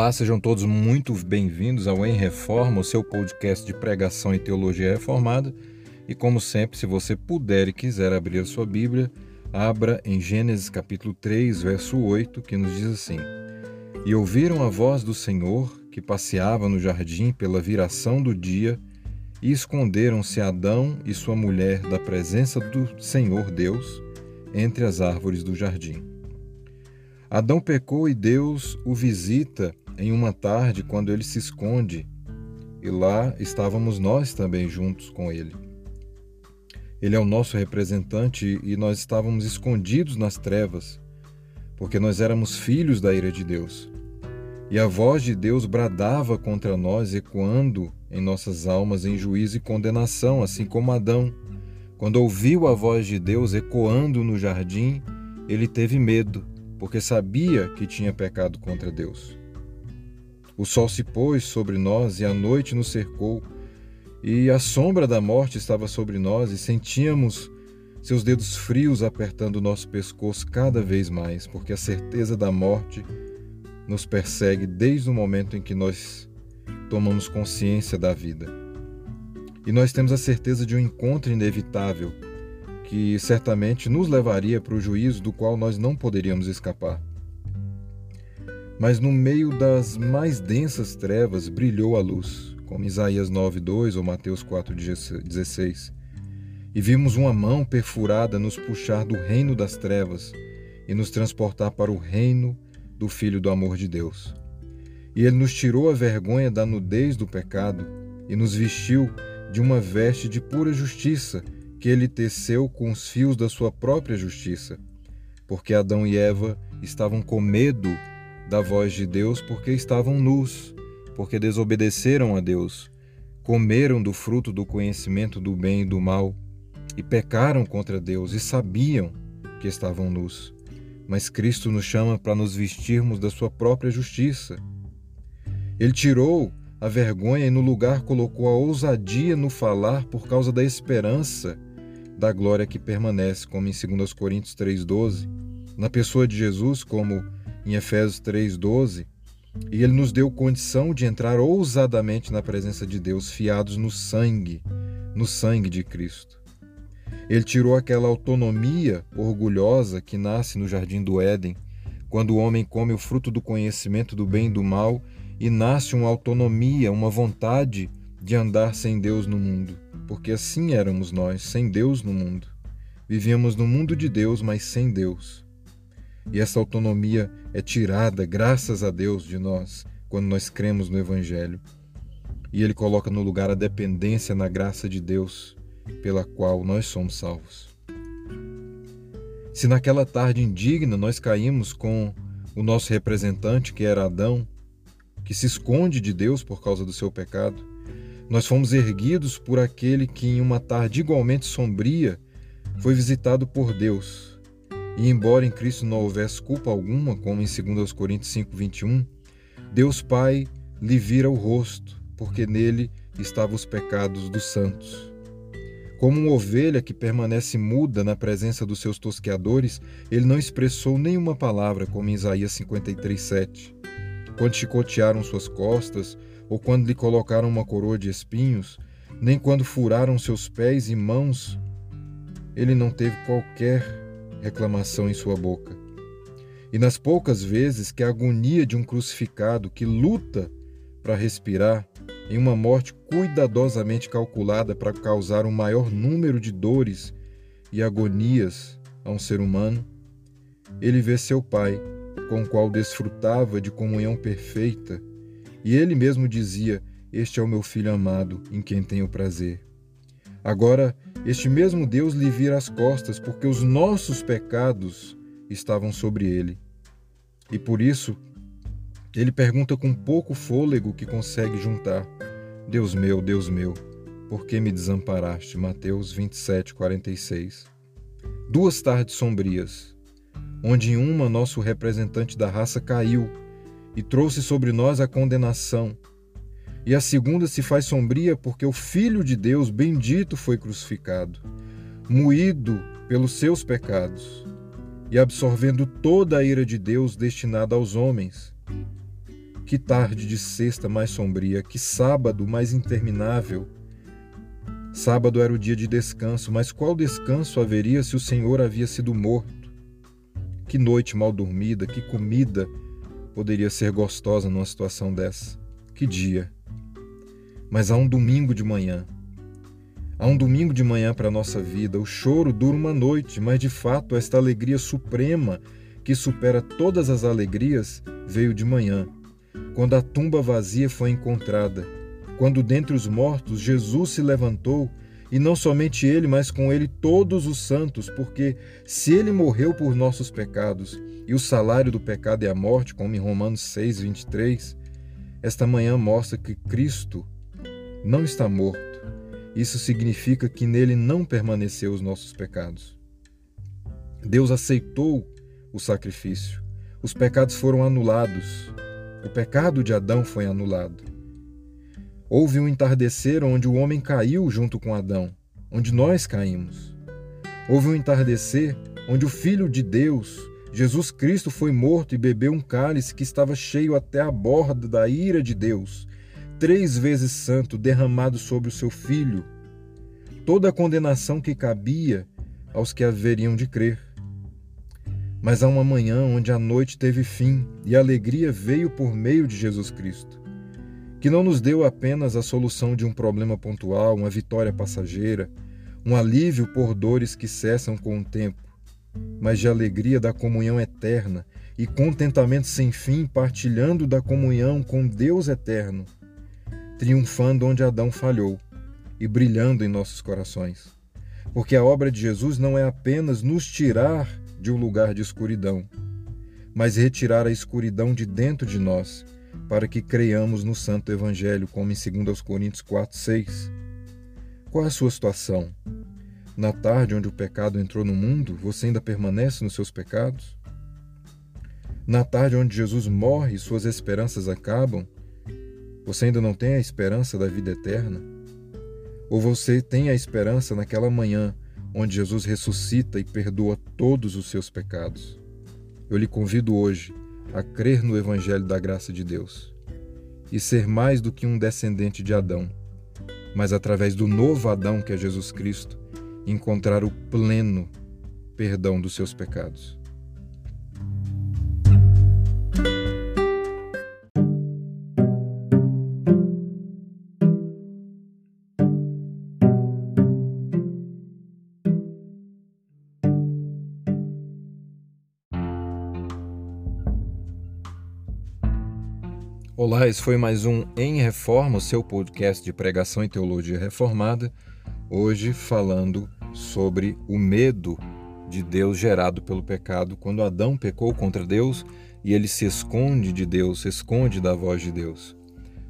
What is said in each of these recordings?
Olá, sejam todos muito bem-vindos ao Em Reforma, o seu podcast de pregação e teologia reformada. E como sempre, se você puder e quiser abrir a sua Bíblia, abra em Gênesis capítulo 3, verso 8, que nos diz assim: E ouviram a voz do Senhor, que passeava no jardim pela viração do dia, e esconderam-se Adão e sua mulher da presença do Senhor Deus entre as árvores do jardim. Adão pecou e Deus o visita em uma tarde quando ele se esconde, e lá estávamos nós também juntos com ele. Ele é o nosso representante e nós estávamos escondidos nas trevas, porque nós éramos filhos da ira de Deus. E a voz de Deus bradava contra nós, ecoando em nossas almas em juízo e condenação, assim como Adão. Quando ouviu a voz de Deus ecoando no jardim, ele teve medo porque sabia que tinha pecado contra Deus. O sol se pôs sobre nós e a noite nos cercou, e a sombra da morte estava sobre nós, e sentíamos seus dedos frios apertando o nosso pescoço cada vez mais, porque a certeza da morte nos persegue desde o momento em que nós tomamos consciência da vida. E nós temos a certeza de um encontro inevitável que certamente nos levaria para o juízo do qual nós não poderíamos escapar. Mas no meio das mais densas trevas brilhou a luz, como Isaías 9:2 ou Mateus 4:16. E vimos uma mão perfurada nos puxar do reino das trevas e nos transportar para o reino do Filho do amor de Deus. E ele nos tirou a vergonha da nudez do pecado e nos vestiu de uma veste de pura justiça que ele teceu com os fios da sua própria justiça, porque Adão e Eva estavam com medo da voz de Deus porque estavam nus, porque desobedeceram a Deus, comeram do fruto do conhecimento do bem e do mal e pecaram contra Deus e sabiam que estavam nus. Mas Cristo nos chama para nos vestirmos da sua própria justiça. Ele tirou a vergonha e no lugar colocou a ousadia no falar por causa da esperança da glória que permanece, como em 2 Coríntios 3,12, na pessoa de Jesus, como em Efésios 3,12, e ele nos deu condição de entrar ousadamente na presença de Deus, fiados no sangue, no sangue de Cristo. Ele tirou aquela autonomia orgulhosa que nasce no jardim do Éden, quando o homem come o fruto do conhecimento do bem e do mal e nasce uma autonomia, uma vontade de andar sem Deus no mundo porque assim éramos nós, sem Deus no mundo. Vivíamos no mundo de Deus, mas sem Deus. E essa autonomia é tirada, graças a Deus, de nós, quando nós cremos no Evangelho. E Ele coloca no lugar a dependência na graça de Deus, pela qual nós somos salvos. Se naquela tarde indigna nós caímos com o nosso representante, que era Adão, que se esconde de Deus por causa do seu pecado, nós fomos erguidos por aquele que, em uma tarde igualmente sombria, foi visitado por Deus. E, embora em Cristo não houvesse culpa alguma, como em 2 Coríntios 5, 21, Deus Pai lhe vira o rosto, porque nele estavam os pecados dos santos. Como uma ovelha que permanece muda na presença dos seus tosqueadores, ele não expressou nenhuma palavra, como em Isaías 53, 7. Quando chicotearam suas costas, ou quando lhe colocaram uma coroa de espinhos, nem quando furaram seus pés e mãos, ele não teve qualquer reclamação em sua boca. E nas poucas vezes que a agonia de um crucificado que luta para respirar, em uma morte cuidadosamente calculada para causar um maior número de dores e agonias a um ser humano, ele vê seu pai, com o qual desfrutava de comunhão perfeita, e ele mesmo dizia: Este é o meu filho amado, em quem tenho prazer. Agora, este mesmo Deus lhe vira as costas, porque os nossos pecados estavam sobre ele. E por isso, ele pergunta com pouco fôlego que consegue juntar: Deus meu, Deus meu, por que me desamparaste? Mateus 27, 46. Duas tardes sombrias, onde em uma nosso representante da raça caiu e trouxe sobre nós a condenação. E a segunda se faz sombria porque o Filho de Deus bendito foi crucificado, moído pelos seus pecados e absorvendo toda a ira de Deus destinada aos homens, Que tarde de sexta mais sombria, que sábado mais interminável. Sábado era o dia de descanso, mas qual descanso haveria se o Senhor havia sido morto? Que noite mal dormida, que comida poderia ser gostosa numa situação dessa? Que dia! Mas há um domingo de manhã. Há um domingo de manhã para a nossa vida. O choro dura uma noite, mas de fato esta alegria suprema que supera todas as alegrias veio de manhã, quando a tumba vazia foi encontrada, quando dentre os mortos Jesus se levantou e não somente ele, mas com ele todos os santos, porque se ele morreu por nossos pecados e o salário do pecado é a morte, como em Romanos 6, 23, esta manhã mostra que Cristo não está morto. Isso significa que nele não permaneceu os nossos pecados. Deus aceitou o sacrifício. Os pecados foram anulados. O pecado de Adão foi anulado. Houve um entardecer onde o homem caiu junto com Adão, onde nós caímos. Houve um entardecer onde o Filho de Deus, Jesus Cristo, foi morto e bebeu um cálice que estava cheio até a borda da ira de Deus, três vezes santo, derramado sobre o seu Filho. Toda a condenação que cabia aos que haveriam de crer. Mas há uma manhã onde a noite teve fim e a alegria veio por meio de Jesus Cristo que não nos deu apenas a solução de um problema pontual, uma vitória passageira, um alívio por dores que cessam com o tempo, mas de alegria da comunhão eterna e contentamento sem fim, partilhando da comunhão com Deus eterno, triunfando onde Adão falhou e brilhando em nossos corações. Porque a obra de Jesus não é apenas nos tirar de um lugar de escuridão, mas retirar a escuridão de dentro de nós para que creiamos no Santo Evangelho, como em 2 Coríntios 4, 6. Qual é a sua situação? Na tarde onde o pecado entrou no mundo, você ainda permanece nos seus pecados? Na tarde onde Jesus morre e suas esperanças acabam, você ainda não tem a esperança da vida eterna? Ou você tem a esperança naquela manhã onde Jesus ressuscita e perdoa todos os seus pecados? Eu lhe convido hoje a crer no Evangelho da graça de Deus e ser mais do que um descendente de Adão, mas através do novo Adão que é Jesus Cristo, encontrar o pleno perdão dos seus pecados. Olá, esse foi mais um Em Reforma, o seu podcast de pregação e teologia reformada. Hoje falando sobre o medo de Deus gerado pelo pecado quando Adão pecou contra Deus e ele se esconde de Deus, se esconde da voz de Deus.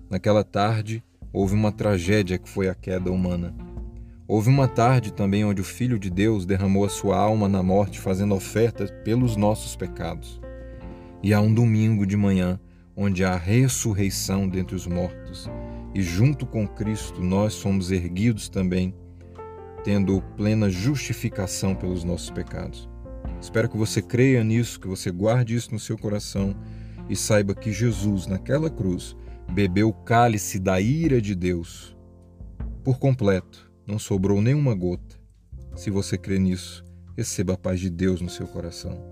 Naquela tarde houve uma tragédia que foi a queda humana. Houve uma tarde também onde o Filho de Deus derramou a sua alma na morte fazendo oferta pelos nossos pecados. E há um domingo de manhã onde há ressurreição dentre os mortos, e junto com Cristo nós somos erguidos também, tendo plena justificação pelos nossos pecados. Espero que você creia nisso, que você guarde isso no seu coração e saiba que Jesus, naquela cruz, bebeu o cálice da ira de Deus por completo, não sobrou nenhuma gota. Se você crê nisso, receba a paz de Deus no seu coração.